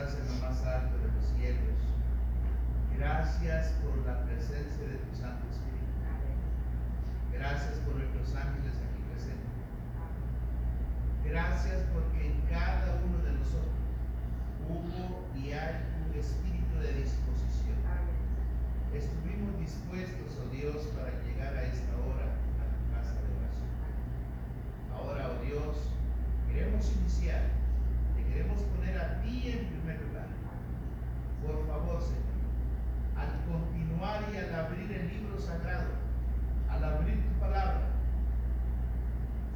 estás en lo más alto de los cielos. Gracias por la presencia de tu Santo Espíritu. Gracias por nuestros ángeles aquí presentes. Gracias porque en cada uno de nosotros hubo y hay un espíritu de disposición. Estuvimos dispuestos, oh Dios, para llegar a esta hora a tu casa de oración. Ahora, oh Dios, queremos iniciar. Queremos poner a ti en primer lugar. Por favor, Señor, al continuar y al abrir el libro sagrado, al abrir tu palabra,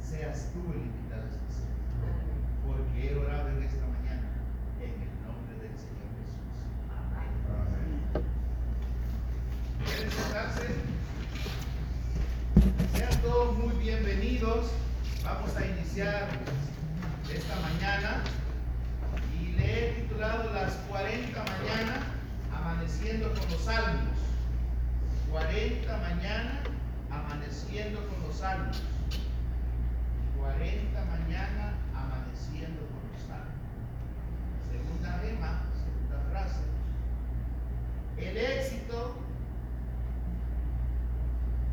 seas tú el invitado especial. Porque he orado en esta mañana en el nombre del Señor Jesús. Amén. ¿Quieren sentarse? Sean todos muy bienvenidos. Vamos a iniciar esta mañana y le he titulado Las 40 mañanas amaneciendo con los salmos. 40 mañana amaneciendo con los salmos. 40 mañana amaneciendo con los salmos. Segunda rema, segunda frase. El éxito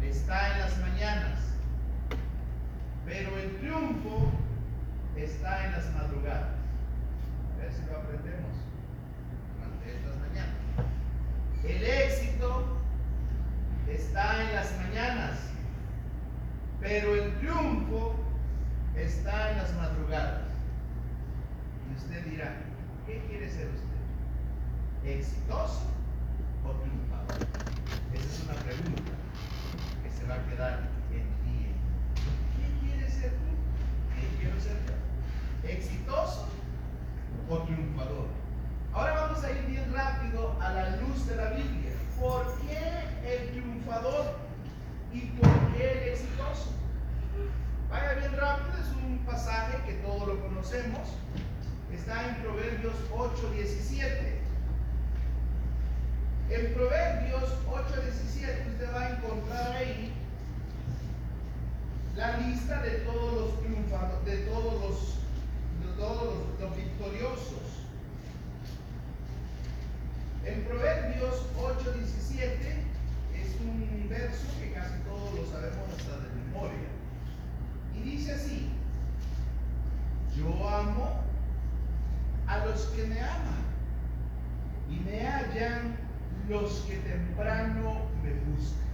está en las mañanas, pero el triunfo está en las madrugadas. A ver si lo aprendemos durante estas mañanas. El éxito está en las mañanas, pero el triunfo está en las madrugadas. Y usted dirá, ¿qué quiere ser usted? ¿Exitoso o triunfador? Esa es una pregunta que se va a quedar en ti. ¿Qué quieres ser tú? ¿Qué quiero ser yo? ¿Exitoso o triunfador? Ahora vamos a ir bien rápido a la luz de la Biblia. ¿Por qué el triunfador y por qué el exitoso? Vaya bien rápido, es un pasaje que todos lo conocemos. Está en Proverbios 8:17. En Proverbios 8:17 usted va a encontrar ahí la lista de todos los triunfadores, de todos los, de todos los, los victoriosos. En Proverbios 8:17 es un verso que casi todos lo sabemos hasta de memoria. Y dice así, yo amo a los que me aman y me hallan los que temprano me buscan.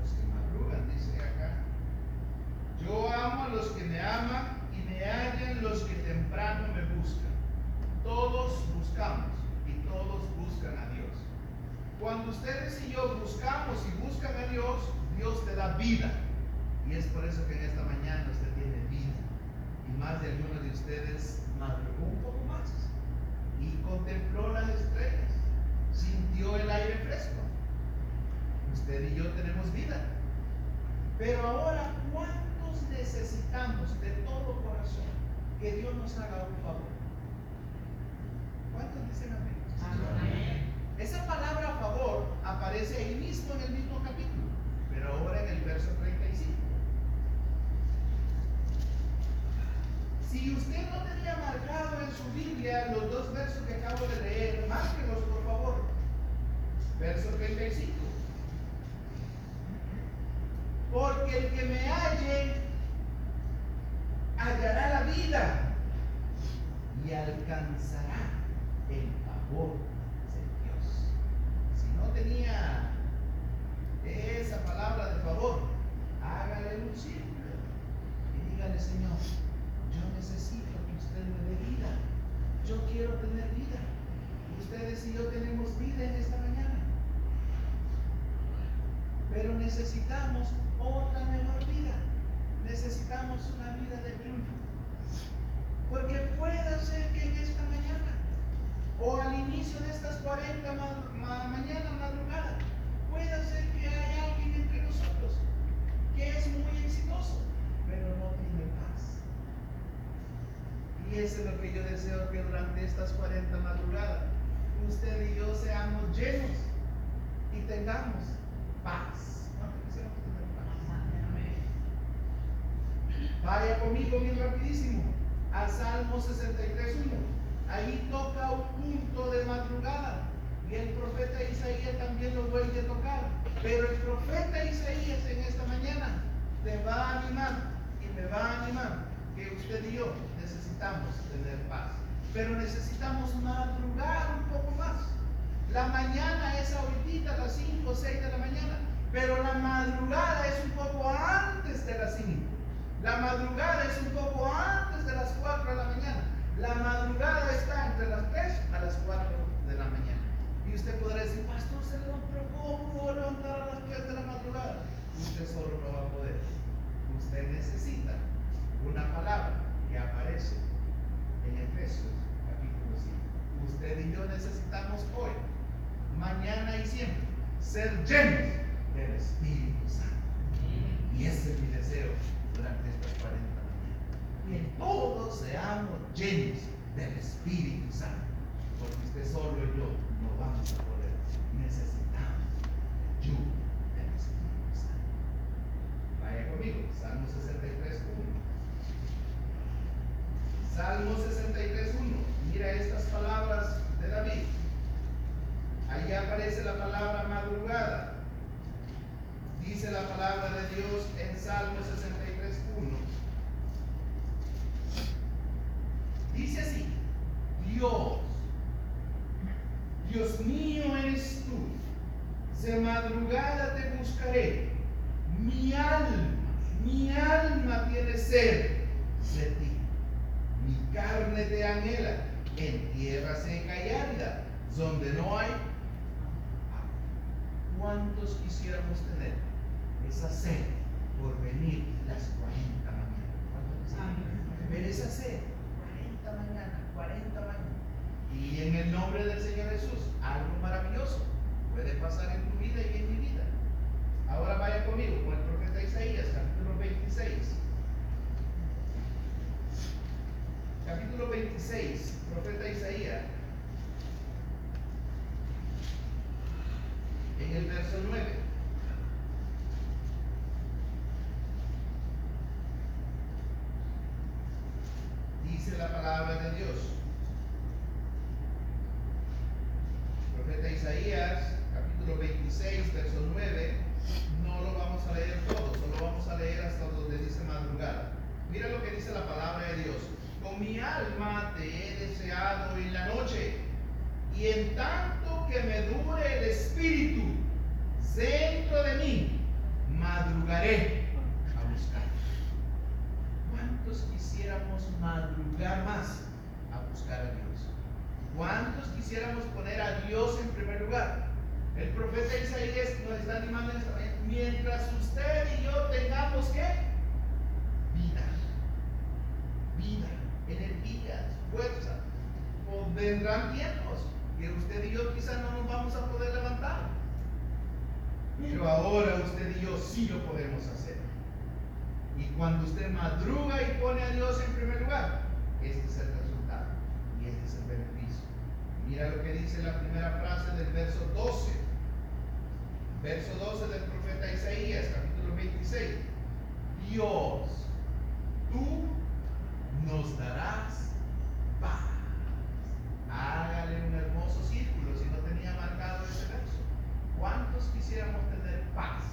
Los que madrugan, dice acá. Yo amo a los que me aman y me hallan los que temprano me buscan. Todos buscamos y todos buscan a Dios. Cuando ustedes y yo buscamos y buscan a Dios, Dios te da vida. Y es por eso que en esta mañana usted tiene vida. Y más de algunos de ustedes madrugó un poco más y contempló las estrellas, sintió el aire fresco. Usted y yo tenemos vida. Pero ahora, ¿cuántos necesitamos de todo corazón que Dios nos haga un favor? ¿Cuántos dicen amén? amén? Esa palabra favor aparece ahí mismo en el mismo capítulo, pero ahora en el verso 35. Si usted no tenía marcado en su Biblia los dos versos que acabo de leer, márquelos por favor. Verso 35. Porque el que me halle hallará la vida y alcanzará el favor de Dios. Si no tenía esa palabra de favor, hágale un círculo y dígale, Señor, yo necesito que usted me dé vida. Yo quiero tener vida. Ustedes y yo tenemos vida en esta mañana. Pero necesitamos otra mejor vida. Necesitamos una vida de triunfo. Porque puede ser que en esta mañana inicio de estas 40 ma ma mañanas madrugadas, puede ser que haya alguien entre nosotros que es muy exitoso, pero no tiene paz. Y eso es lo que yo deseo que durante estas 40 madrugadas usted y yo seamos llenos y tengamos paz. Vaya conmigo bien rapidísimo. a Salmo 63.1. Ahí toca un punto de madrugada. Y el profeta Isaías también lo vuelve a tocar. Pero el profeta Isaías en esta mañana te va a animar y me va a animar que usted y yo necesitamos tener paz. Pero necesitamos madrugar un poco más. La mañana es ahorita a las 5 o 6 de la mañana, pero la madrugada es un poco antes de las 5. La madrugada es un poco antes de las 4 de la mañana. La madrugada está entre las 3 a las 4 de la mañana. Y usted podrá decir, pastor, se levantó, ¿cómo levantar a las 3 de la madrugada? Usted solo no va a poder. Usted necesita una palabra que aparece en Efesios capítulo 5. Usted y yo necesitamos hoy, mañana y siempre ser llenos del Espíritu Santo. Y ese es mi deseo durante estas 40 Que todos seamos llenos del Espíritu Santo. Porque usted solo y yo no vamos a poder. Necesitamos el ayuda del Espíritu Santo. Vaya conmigo, Salmo 63, 1. Salmo 63, 1. Mira estas palabras de David. Ahí aparece la palabra madrugada. Dice la palabra de Dios en Salmo 63, 1. Dice así, Dios, Dios mío eres tú, de madrugada te buscaré, mi alma, mi alma tiene sed de ti, mi carne te anhela en tierra seca y árida, donde no hay ¿Cuántos quisiéramos tener esa sed por venir las 40 mañanas? Ver esa sed, 40 mañanas, 40 mañanas. Y en nombre del Señor Jesús, algo maravilloso puede pasar en tu vida y en mi vida. Ahora vaya conmigo con el profeta Isaías, capítulo 26. Capítulo 26, profeta Isaías. en el verso 9. Dice la palabra de Dios. Profeta Isaías, capítulo 26, verso 9. No lo vamos a leer todo, solo vamos a leer hasta donde dice madrugada. Mira lo que dice la palabra de Dios. Con mi alma te he deseado en la noche y en tanto que me dure el espíritu dentro de mí, madrugaré a buscar. ¿Cuántos quisiéramos madrugar más a buscar a Dios? ¿Cuántos quisiéramos poner a Dios en primer lugar? El profeta Isaías nos está animando en esta mañana. Mientras usted y yo tengamos que vida, vida, energías, fuerza, vendrán tiempos que usted y yo quizás no nos vamos a poder levantar. Pero ahora usted y yo sí lo podemos hacer. Y cuando usted madruga y pone a Dios en primer lugar, este es el resultado y este es el beneficio. Mira lo que dice la primera frase del verso 12. Verso 12 del profeta Isaías, capítulo 26. Dios, tú nos darás paz. Hágale un hermoso círculo si no tenía marcado ese verso. ¿Cuántos quisiéramos tener paz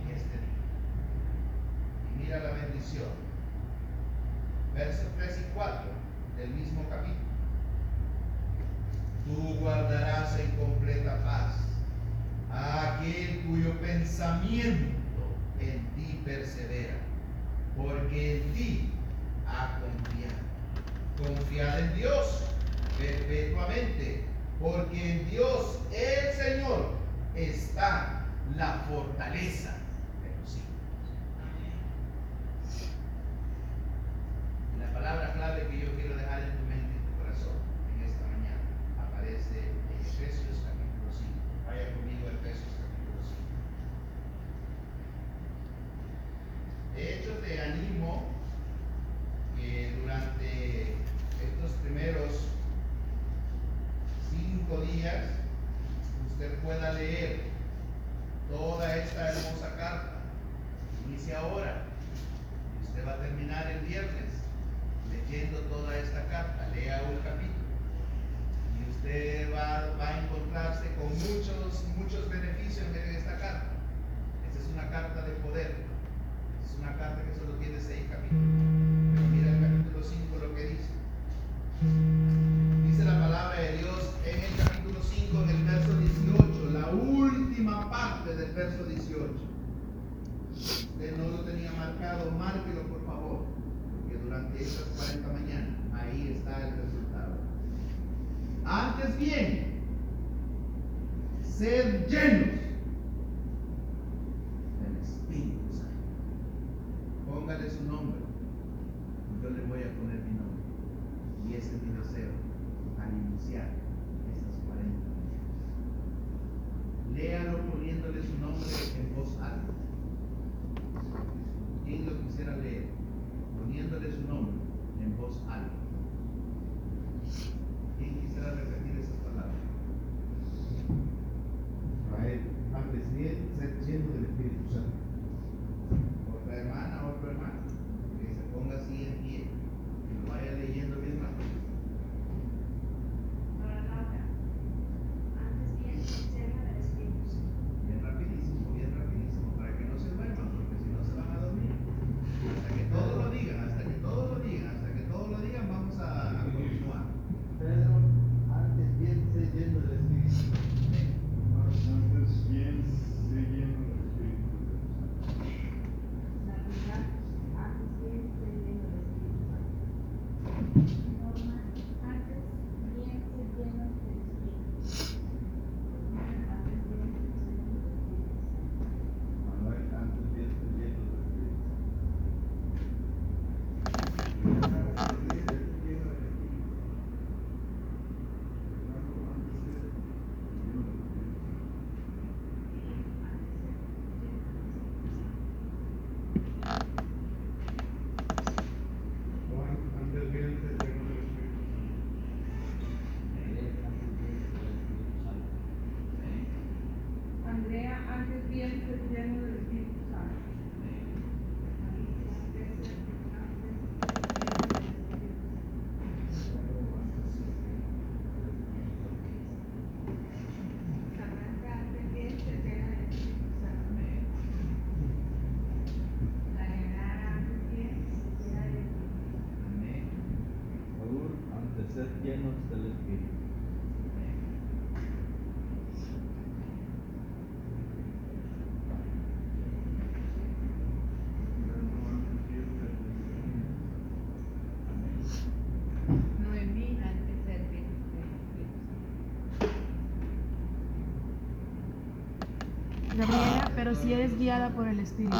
en este día? Y mira la bendición. Versos 3 y 4 del mismo capítulo. Tú guardarás en completa paz a aquel cuyo pensamiento en ti persevera, porque en ti ha confiado. Confiad en Dios perpetuamente, porque en Dios el Señor está la fortaleza bien. Ser llenos ser llenos del Espíritu. Gabriela, pero si sí eres guiada por el Espíritu.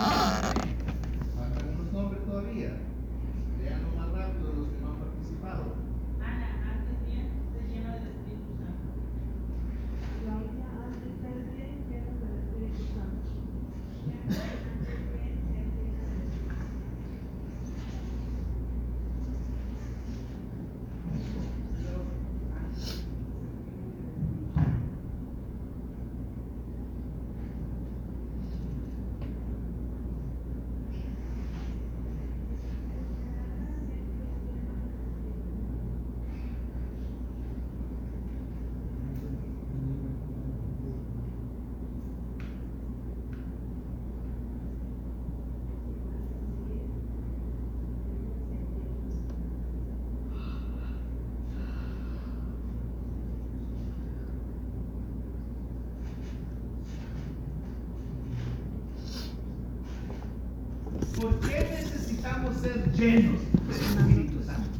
ser llenos del Espíritu Santo.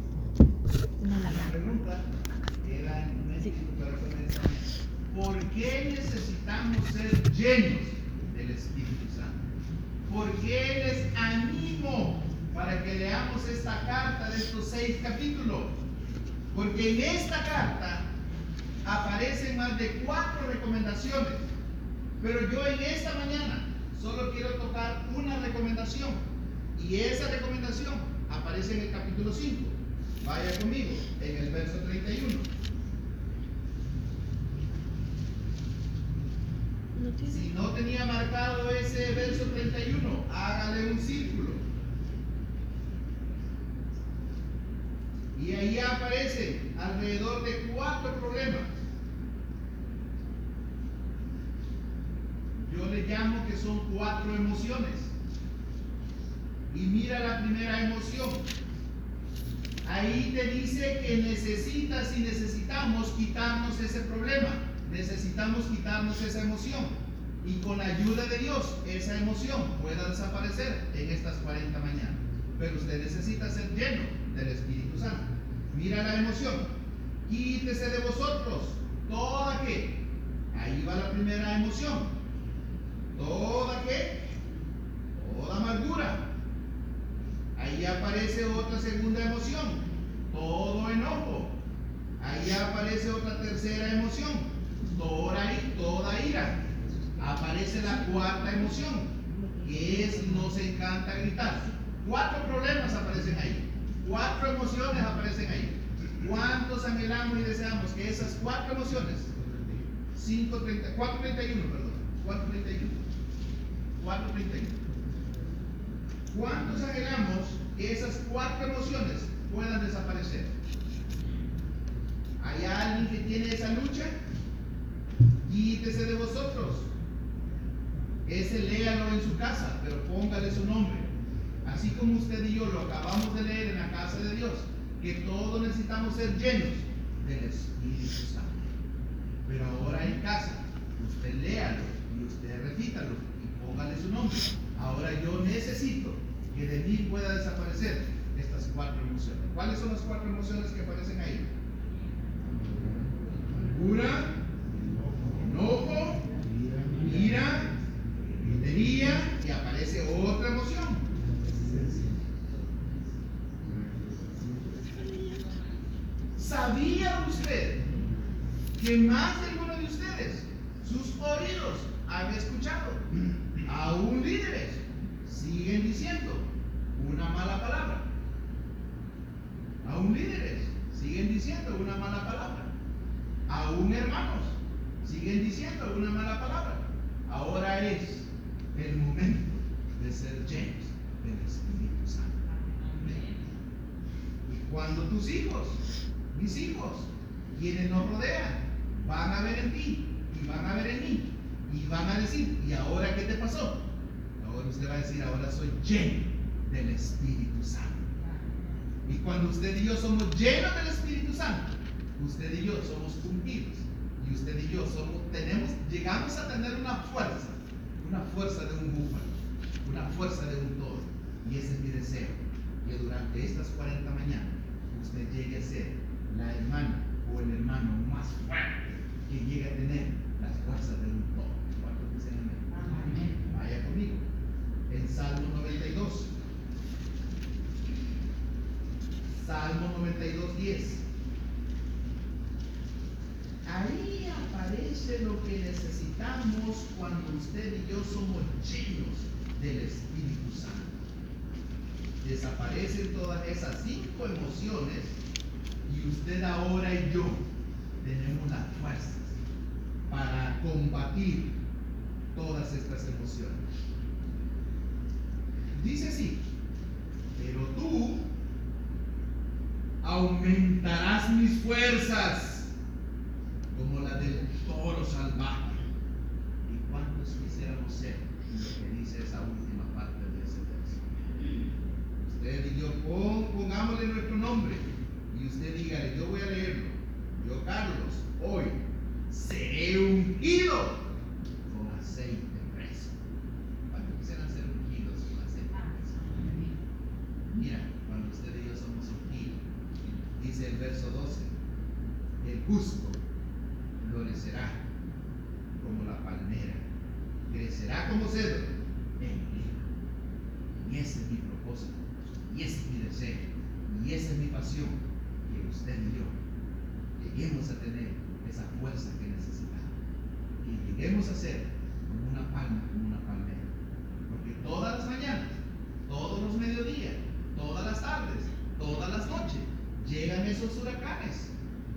La pregunta queda en nuestro corazón ¿por qué necesitamos ser llenos del Espíritu Santo? ¿Por qué les animo para que leamos esta carta de estos seis capítulos? Porque en esta carta aparecen más de cuatro recomendaciones. Pero yo en esta mañana solo quiero tocar una recomendación y esa recomendación aparece en el capítulo 5. Vaya conmigo, en el verso 31. Si no tenía marcado ese verso 31, hágale un círculo. Y ahí aparecen alrededor de cuatro problemas. Yo le llamo que son cuatro emociones. Y mira la primera emoción. Ahí te dice que necesitas y necesitamos quitarnos ese problema. Necesitamos quitarnos esa emoción. Y con la ayuda de Dios, esa emoción pueda desaparecer en estas 40 mañanas. Pero usted necesita ser lleno del Espíritu Santo. Mira la emoción. Quítese de vosotros toda que. Ahí va la primera emoción. Toda que. Toda amargura Ahí aparece otra segunda emoción. Todo enojo. Ahí aparece otra tercera emoción. Toda, toda ira. Aparece la cuarta emoción, que es nos encanta gritar. Cuatro problemas aparecen ahí. Cuatro emociones aparecen ahí. ¿Cuántos anhelamos y deseamos que esas cuatro emociones, 530, 431, perdón, 431, 431, ¿cuántos anhelamos que esas cuatro emociones puedan desaparecer? ¿Hay alguien que tiene esa lucha? Quítese de vosotros. Ese léalo en su casa, pero póngale su nombre. Así como usted y yo lo acabamos de leer en la casa de Dios, que todos necesitamos ser llenos del Espíritu Santo. Pero ahora en casa, usted léalo y usted repítalo y póngale su nombre. Ahora yo necesito que de mí pueda desaparecer estas cuatro emociones. ¿Cuáles son las cuatro emociones que aparecen ahí? Amargura, enojo, ira, gritería y aparece otra emoción. ¿Sabía usted que más de alguno de ustedes, sus oídos han escuchado, aún líderes, siguen diciendo una mala palabra? Aún líderes siguen diciendo una mala palabra. Aún hermanos siguen diciendo una mala palabra. Ahora es el momento de ser llenos del Espíritu Santo. Y cuando tus hijos, mis hijos, quienes nos rodean, van a ver en ti y van a ver en mí y van a decir, ¿y ahora qué te pasó? Ahora usted va a decir, ahora soy lleno del Espíritu Santo. Y cuando usted y yo somos llenos del Espíritu Santo, usted y yo somos cumplidos. Y usted y yo somos, tenemos, llegamos a tener una fuerza, una fuerza de un búfalo, una fuerza de un toro. Y ese es mi deseo, que durante estas 40 mañanas usted llegue a ser la hermana o el hermano más fuerte que llegue a tener las fuerzas de un toro. Vaya conmigo. En Salmo 92. Salmo 92, 10. Ahí aparece lo que necesitamos cuando usted y yo somos llenos del Espíritu Santo. Desaparecen todas esas cinco emociones y usted ahora y yo tenemos las fuerzas para combatir todas estas emociones. Dice así, pero tú aumentarás mis fuerzas como la del toro salvaje. ¿Y cuántos quisiéramos ser lo que dice esa última parte de ese texto? Usted y yo pon- pongámosle nuestro nombre y usted dígale, yo voy a leerlo. Yo, Carlos, hoy seré ungido con aceite fresco. ¿Cuántos quisieran ser ungidos con aceite fresco? Mira, cuando usted y yo somos ungidos, el verso 12, el justo florecerá como la palmera, crecerá como cedro en. Y ese es mi propósito, y ese es mi deseo, y esa es mi pasión, que usted y yo lleguemos a tener esa fuerza que necesitamos, que lleguemos a ser como una palma, como una palmera. Porque todas las mañanas, todos los mediodías, todas las tardes, todas las noches, llegan esos huracanes,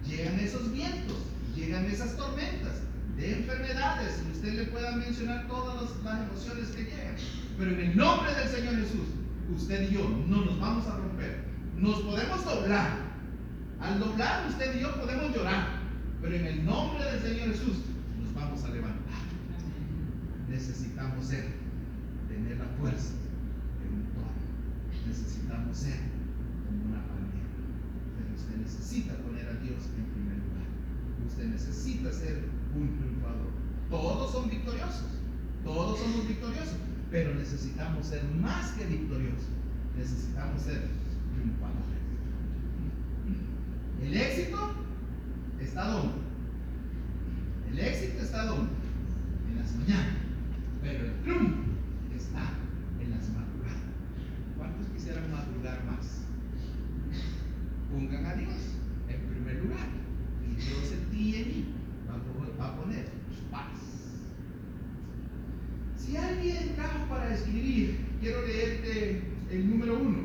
llegan esos vientos, llegan esas tormentas de enfermedades, usted le pueda mencionar todas las, emociones que llegan. Pero en el nombre del Señor Jesús, usted y yo no nos vamos a romper. Nos podemos doblar. Al doblar usted y yo podemos llorar. Pero en el nombre del Señor Jesús nos vamos a levantar. Necesitamos ser, tener la fuerza de un. Necesitamos ser como una palmera. Pero usted necesita poner a Dios en primer lugar. Usted necesita ser un triunfador. Todos son victoriosos. somos victoriosos, pero necesitamos ser más que victoriosos. Necesitamos ser triunfadores. El éxito está donde? El éxito está donde? En las mañanas. Pero el triunfo está en las madrugadas. ¿Cuántos quisieran madrugar más? Pongan a Dios en primer lugar. Y Dios en y en mí va a poner paz. Si alguien trajo para escribir, quiero leerte el número uno,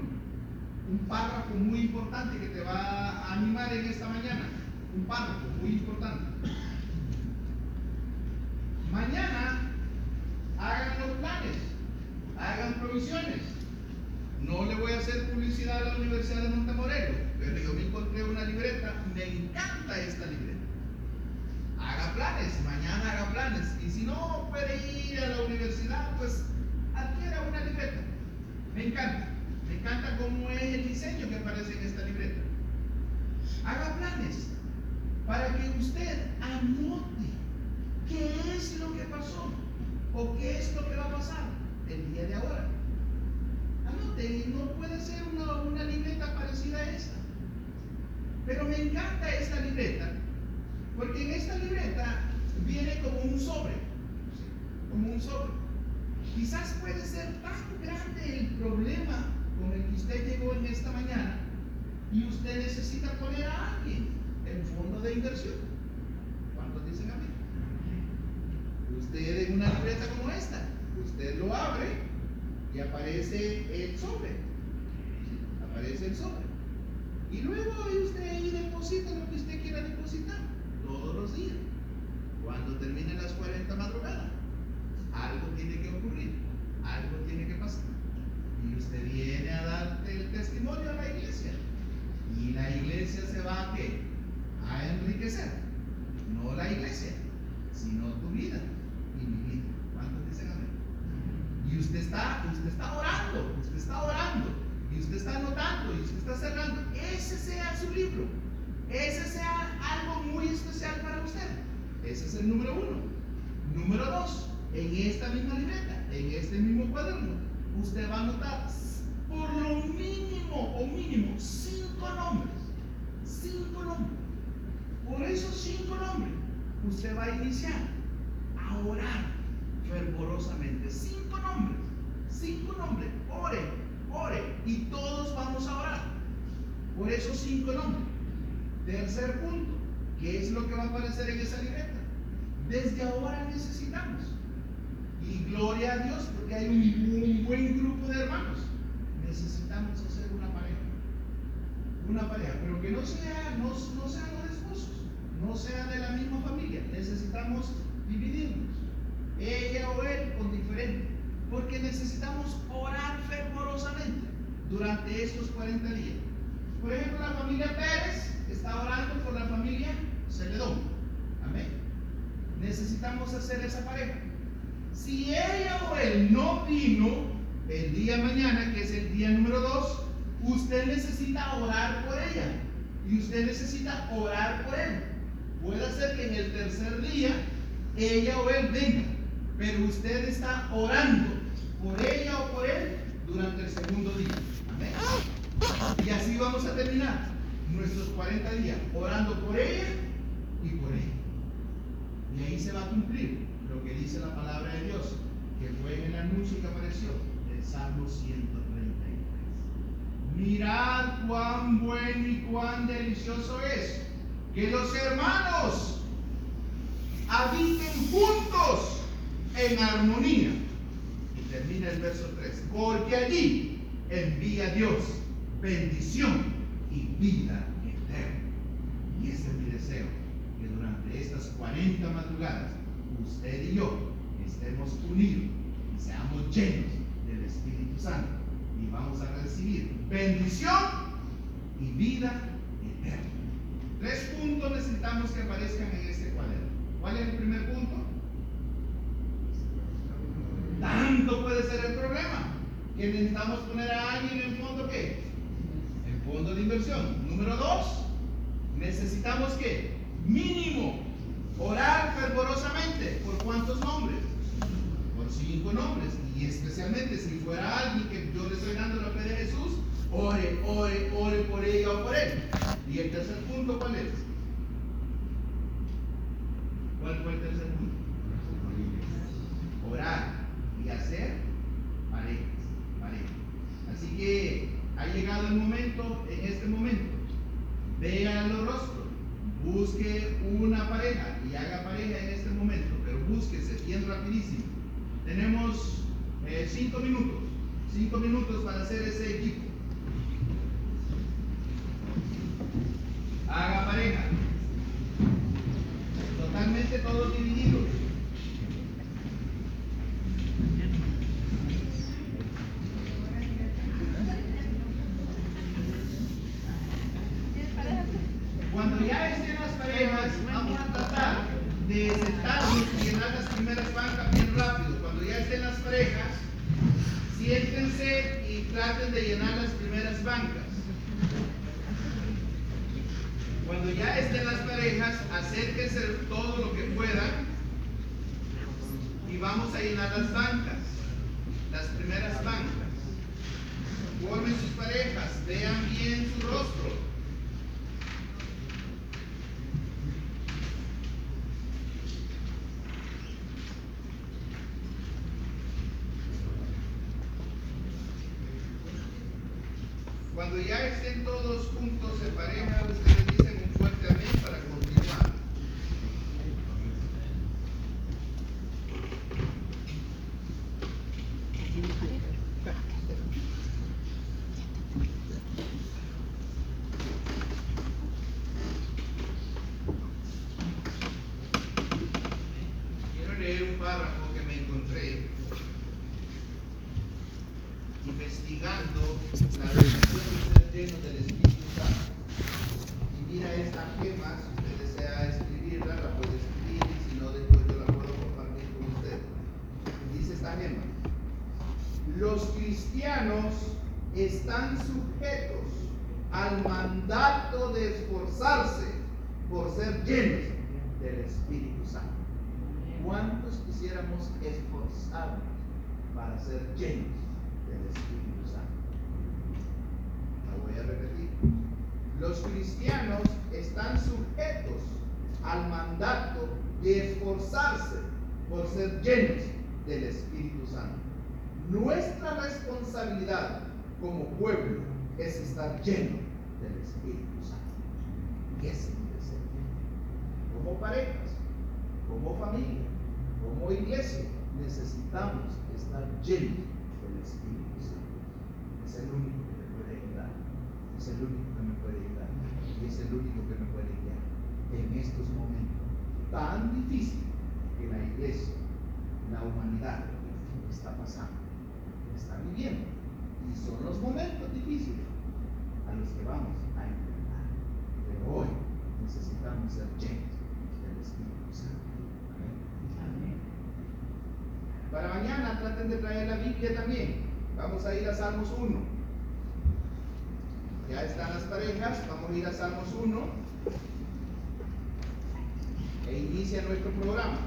un párrafo muy importante que te va a animar en esta mañana. Un párrafo muy importante. Mañana hagan los planes, hagan provisiones. No le voy a hacer publicidad a la Universidad de Montemorelos, pero yo me encontré una libreta, me encanta esta libreta. Haga planes, mañana haga planes. Y si no puede ir a la universidad, pues adquiera una libreta. Me encanta, me encanta cómo es el diseño que aparece en esta libreta. Haga planes para que usted anote qué es lo que pasó o qué es lo que va a pasar el día de ahora. Anote, no puede ser una, una libreta parecida a esta. Pero me encanta esta libreta porque en esta libreta viene como un sobre, como un sobre. Quizás puede ser tan grande el problema con el que usted llegó en esta mañana y usted necesita poner a alguien en fondo de inversión. ¿Cuántos dicen amén? Usted en una libreta como esta, usted lo abre y aparece el sobre. Aparece el sobre. Y luego usted ahí deposita lo que usted quiera depositar todos los días. Cuando terminen las 40 madrugadas, algo tiene que ocurrir, algo tiene que pasar. Y usted viene a darte el testimonio a la iglesia. Y la iglesia se va a qué? A enriquecer. No la iglesia, sino tu vida y mi vida. ¿Cuántos dicen amén? Y usted está, usted está orando, usted está orando, y usted está anotando, y usted está cerrando. Ese sea su libro. Ese sea algo muy especial para usted. Ese es el número uno. Número dos, en esta misma libreta, en este mismo cuaderno, usted va a anotar por lo mínimo o mínimo cinco nombres. Cinco nombres. Por esos cinco nombres, usted va a iniciar a orar fervorosamente. Cinco nombres. Cinco nombres. Ore, ore. Y todos vamos a orar. Por esos cinco nombres. Tercer punto, ¿qué es lo que va a aparecer en esa libreta? Desde ahora necesitamos. Y gloria a Dios, porque hay un, buen grupo de hermanos. Necesitamos hacer una pareja. Una pareja, pero que no, sea, no, no sean los esposos, no sean de la misma familia. Necesitamos dividirnos. Ella o él con diferente. Porque necesitamos orar fervorosamente durante estos 40 días. Por ejemplo, la familia Pérez está orando por la familia Celedón. Amén. Necesitamos hacer esa pareja. Si ella o él no vino el día mañana, que es el día número 2, usted necesita orar por ella. Y usted necesita orar por él. Puede ser que en el tercer día ella o él venga, pero usted está orando por ella o por él durante el segundo día. Amén. Y así vamos a terminar nuestros 40 días, orando por ella y por él. Y ahí se va a cumplir lo que dice la palabra de Dios, que fue en el anuncio que apareció del Salmo 133. Mirad cuán bueno y cuán delicioso es que los hermanos habiten juntos en armonía. Termina el verso 3, porque allí envía Dios bendición y vida eterna. Y ese es mi deseo, que durante estas 40 madrugadas, usted y yo estemos unidos y seamos llenos del Espíritu Santo. Y vamos a recibir bendición y vida eterna. Tres puntos necesitamos que aparezcan en este cuaderno. ¿Cuál es el primer punto? Tanto puede ser el problema que necesitamos poner a alguien en fondo qué? En fondo de inversión. Número dos, necesitamos que mínimo orar fervorosamente por cuántos nombres? Por cinco nombres. Y especialmente si fuera alguien que yo le estoy dando la fe de Jesús, ore, ore, ore por ella o por él. Y el tercer punto, ¿cuál es? ¿Cuál fue el tercer punto? Orar y hacer parejas, parejas. Así que ha llegado el momento, en este momento, vea los rostros, busque una pareja y haga pareja en este momento, pero búsquese bien rapidísimo. Tenemos eh, cinco minutos, cinco minutos para hacer ese equipo. Haga pareja. Totalmente todos divididos. Cuando ya estén las parejas, vamos a tratar de sentarnos y llenar las primeras bancas bien rápido. Cuando ya estén las parejas, siéntense y traten de llenar las primeras bancas. Cuando ya estén las parejas, acérquense todo lo que puedan y vamos a llenar las bancas, las primeras bancas. Formen sus parejas, vean bien su rostro. Cuando ya estén todos juntos en pareja, ustedes dicen un fuerte amén para continuar. Quiero leer un párrafo que me encontré investigando la relación de ser lleno del Espíritu Santo. Y mira esta gema, si usted desea escribirla, la puede escribir, y si no, después yo la puedo compartir con usted. Dice esta gema, los cristianos están sujetos al mandato de esforzarse por ser llenos del Espíritu Santo. ¿Cuántos quisiéramos esforzarnos para ser llenos del Espíritu Santo? La voy a repetir. Los cristianos están sujetos al mandato de esforzarse por ser llenos del Espíritu Santo. Nuestra responsabilidad como pueblo es estar lleno del Espíritu Santo. Y ese debe ser. Como parejas, como familia, como iglesia, necesitamos estar llenos del Espíritu Santo. Es el único que me puede ayudar. Es el único que me puede ayudar. Y es el único que me puede guiar en estos momentos tan difíciles que la iglesia, la humanidad está pasando, está viviendo. Y son los momentos difíciles a los que vamos a enfrentar. Pero hoy necesitamos ser llenos del Espíritu Santo. Amén. Para mañana traten de traer la Biblia también. Vamos a ir a Salmos 1. Ya están las parejas, vamos a ir a Salmos 1 e inicia nuestro programa.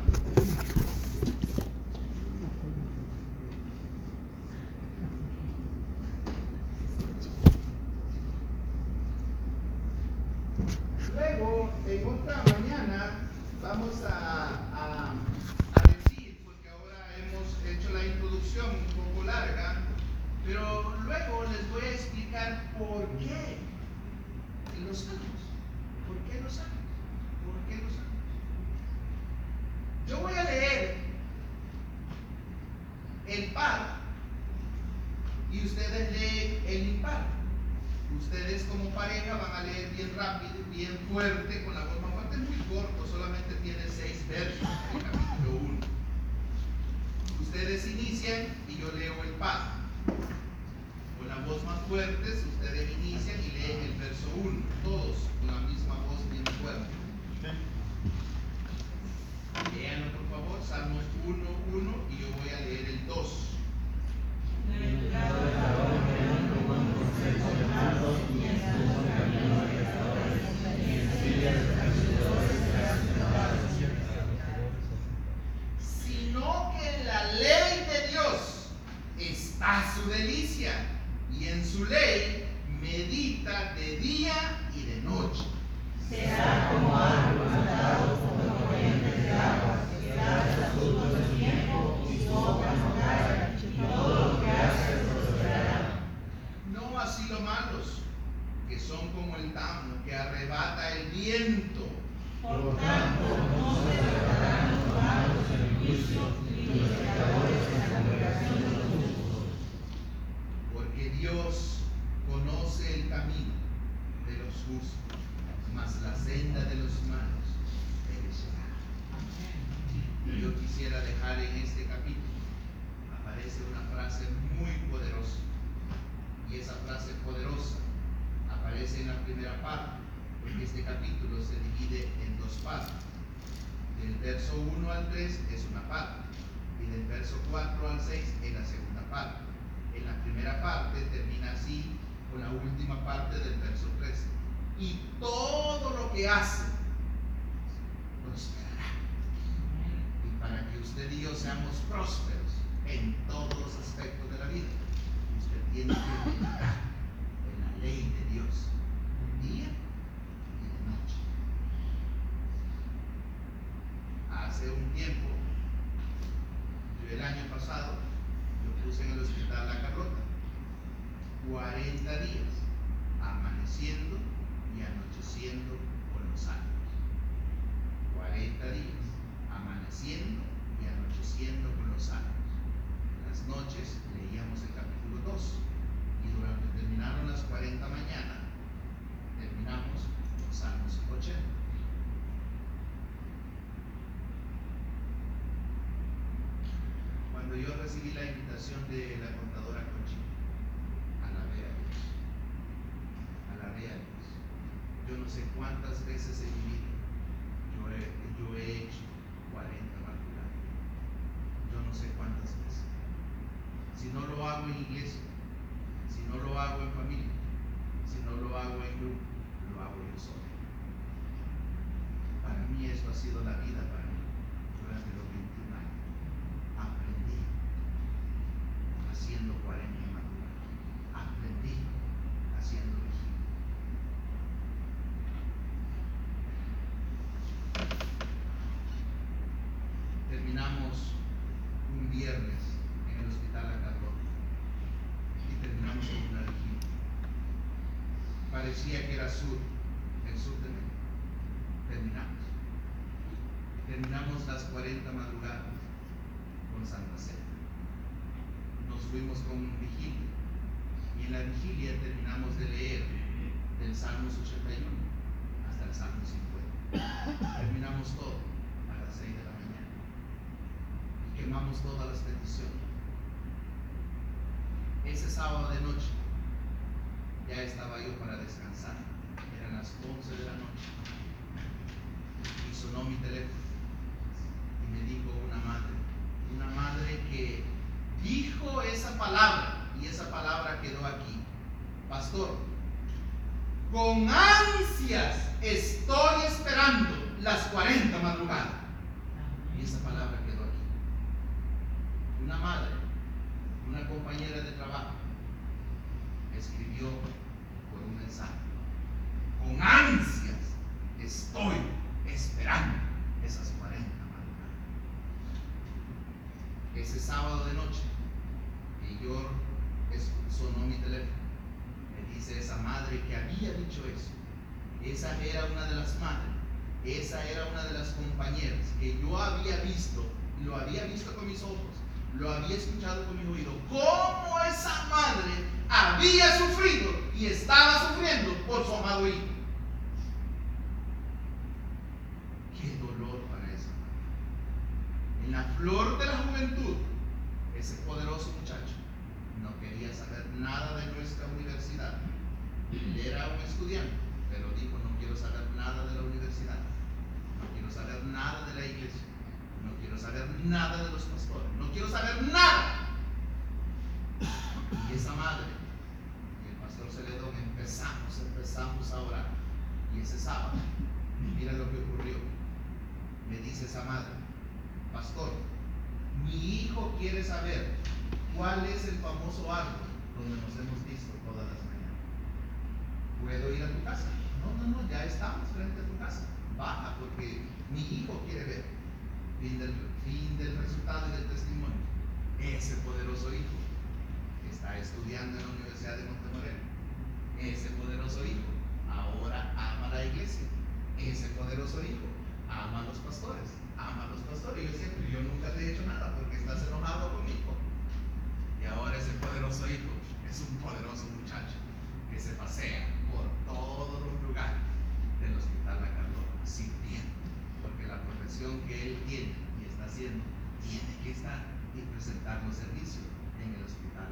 Que hace prosperará. Y para que usted y yo seamos prósperos en todos los aspectos de la vida, usted tiene que meditar en la ley de Dios, de día y de noche. Hace un tiempo, yo el año pasado, yo puse en el hospital la carrota. 40 días amaneciendo y anocheciendo con los ángeles. 40 días amaneciendo y anocheciendo con los ángeles. Las noches leíamos el capítulo 2 y durante terminaron las 40 mañanas terminamos los Salmos 80. Cuando yo recibí la invitación de la contadora Conchita, alabé a Dios, alabé a Dios. Yo no sé cuántas veces en mi vida yo he, hecho 40 madrugadas. Yo no sé cuántas veces. Si no lo hago en iglesia, si no lo hago en familia, si no lo hago en grupo, lo hago yo solo. Para mí esto ha sido la vida para mí durante los haciendo 40 madrugadas. Aprendí haciendo vigilia. Terminamos un viernes en el hospital Carlota y terminamos con una vigilia. Parecía que era sur, el sur de México. Terminamos. Terminamos las 40 madrugadas con Santa Cena. Nos fuimos con vigilia y en la vigilia terminamos de leer del Salmos 81 hasta el Salmo 50. Terminamos todo a las 6 de la mañana y quemamos todas las peticiones. Ese sábado de noche ya estaba yo para descansar. Eran las 11 de la noche y sonó mi teléfono y me dijo una madre, una madre que dijo esa palabra y esa palabra quedó aquí. Con ansias estoy esperando las 40 madrugadas. Y esa palabra quedó aquí. Una madre, una compañera de trabajo, escribió por un mensaje. Con ansias estoy esperando esas 40 madrugadas. Ese sábado de noche, y yo es- sonó mi teléfono. Me dice esa madre que había dicho eso. Esa madres. Esa era una de las compañeras que yo había visto, lo había visto con mis ojos, lo había escuchado con mis oídos. Cómo esa madre había sufrido y estaba sufriendo por su amado hijo. Qué dolor para esa madre. En la flor de la juventud, ese poderoso muchacho no quería saber nada de nuestra universidad. Él era un estudiante, pero dijo, no quiero saber No quiero saber nada de la iglesia. No quiero saber nada de los pastores. No quiero saber nada. Y esa madre y el pastor Celedón empezamos, empezamos a orar. Y ese sábado, mira lo que ocurrió. Me dice esa madre, pastor, mi hijo quiere saber ¿Cuál es el famoso árbol donde nos hemos visto todas las mañanas? ¿Puedo ir a tu casa? No, no, no, ya estamos frente a. Baja porque mi hijo quiere ver. Fin del, fin del resultado y del testimonio. Ese poderoso hijo que está estudiando en la Universidad de Montemoreno. Ese poderoso hijo ahora ama la iglesia. Ese poderoso hijo ama a los pastores. Ama a los pastores. Yo siempre, yo nunca te he hecho nada porque estás enojado conmigo. Y ahora ese poderoso hijo es un poderoso muchacho que se pasea por todos los lugares del Hospital La Carlota, sirviendo, porque la profesión que él tiene y está haciendo tiene que estar y presentar los servicios en el Hospital